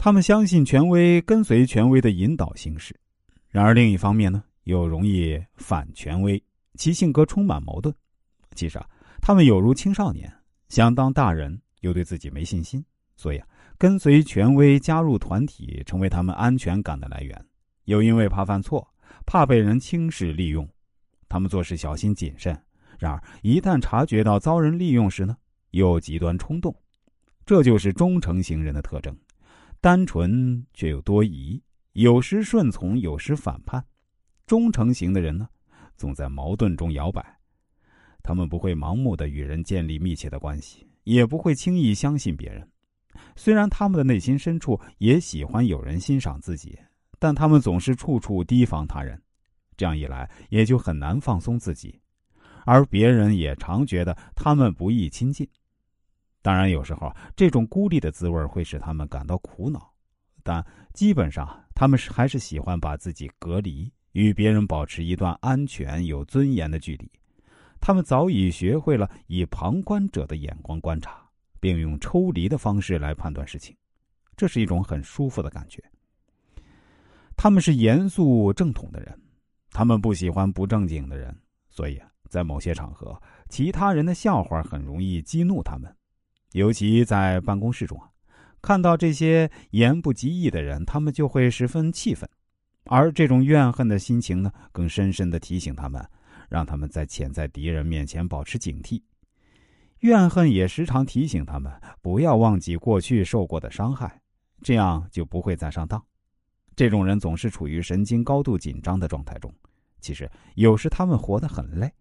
他们相信权威，跟随权威的引导行事；然而另一方面呢，又容易反权威，其性格充满矛盾。其实啊，他们有如青少年，想当大人，又对自己没信心，所以啊，跟随权威，加入团体，成为他们安全感的来源。又因为怕犯错，怕被人轻视利用，他们做事小心谨慎。然而一旦察觉到遭人利用时呢，又极端冲动。这就是忠诚型人的特征。单纯却又多疑，有时顺从，有时反叛。忠诚型的人呢，总在矛盾中摇摆。他们不会盲目的与人建立密切的关系，也不会轻易相信别人。虽然他们的内心深处也喜欢有人欣赏自己，但他们总是处处提防他人。这样一来，也就很难放松自己，而别人也常觉得他们不易亲近。当然，有时候这种孤立的滋味会使他们感到苦恼，但基本上他们是还是喜欢把自己隔离，与别人保持一段安全、有尊严的距离。他们早已学会了以旁观者的眼光观察，并用抽离的方式来判断事情，这是一种很舒服的感觉。他们是严肃正统的人，他们不喜欢不正经的人，所以，在某些场合，其他人的笑话很容易激怒他们。尤其在办公室中啊，看到这些言不及义的人，他们就会十分气愤，而这种怨恨的心情呢，更深深的提醒他们，让他们在潜在敌人面前保持警惕。怨恨也时常提醒他们不要忘记过去受过的伤害，这样就不会再上当。这种人总是处于神经高度紧张的状态中，其实有时他们活得很累。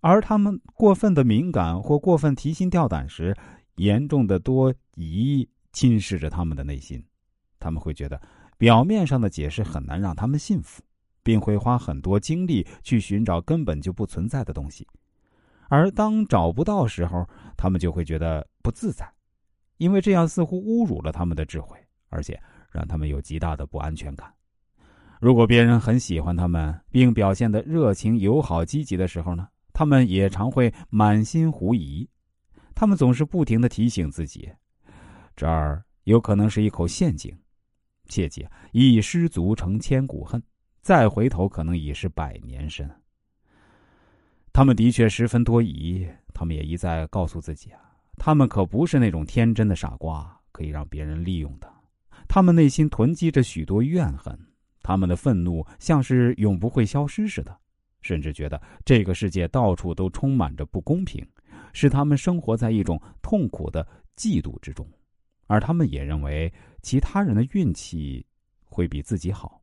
而他们过分的敏感或过分提心吊胆时，严重的多疑侵蚀着他们的内心。他们会觉得表面上的解释很难让他们信服，并会花很多精力去寻找根本就不存在的东西。而当找不到时候，他们就会觉得不自在，因为这样似乎侮辱了他们的智慧，而且让他们有极大的不安全感。如果别人很喜欢他们，并表现的热情、友好、积极的时候呢？他们也常会满心狐疑，他们总是不停的提醒自己，这儿有可能是一口陷阱，切记一失足成千古恨，再回头可能已是百年身。他们的确十分多疑，他们也一再告诉自己啊，他们可不是那种天真的傻瓜，可以让别人利用的。他们内心囤积着许多怨恨，他们的愤怒像是永不会消失似的。甚至觉得这个世界到处都充满着不公平，使他们生活在一种痛苦的嫉妒之中，而他们也认为其他人的运气会比自己好。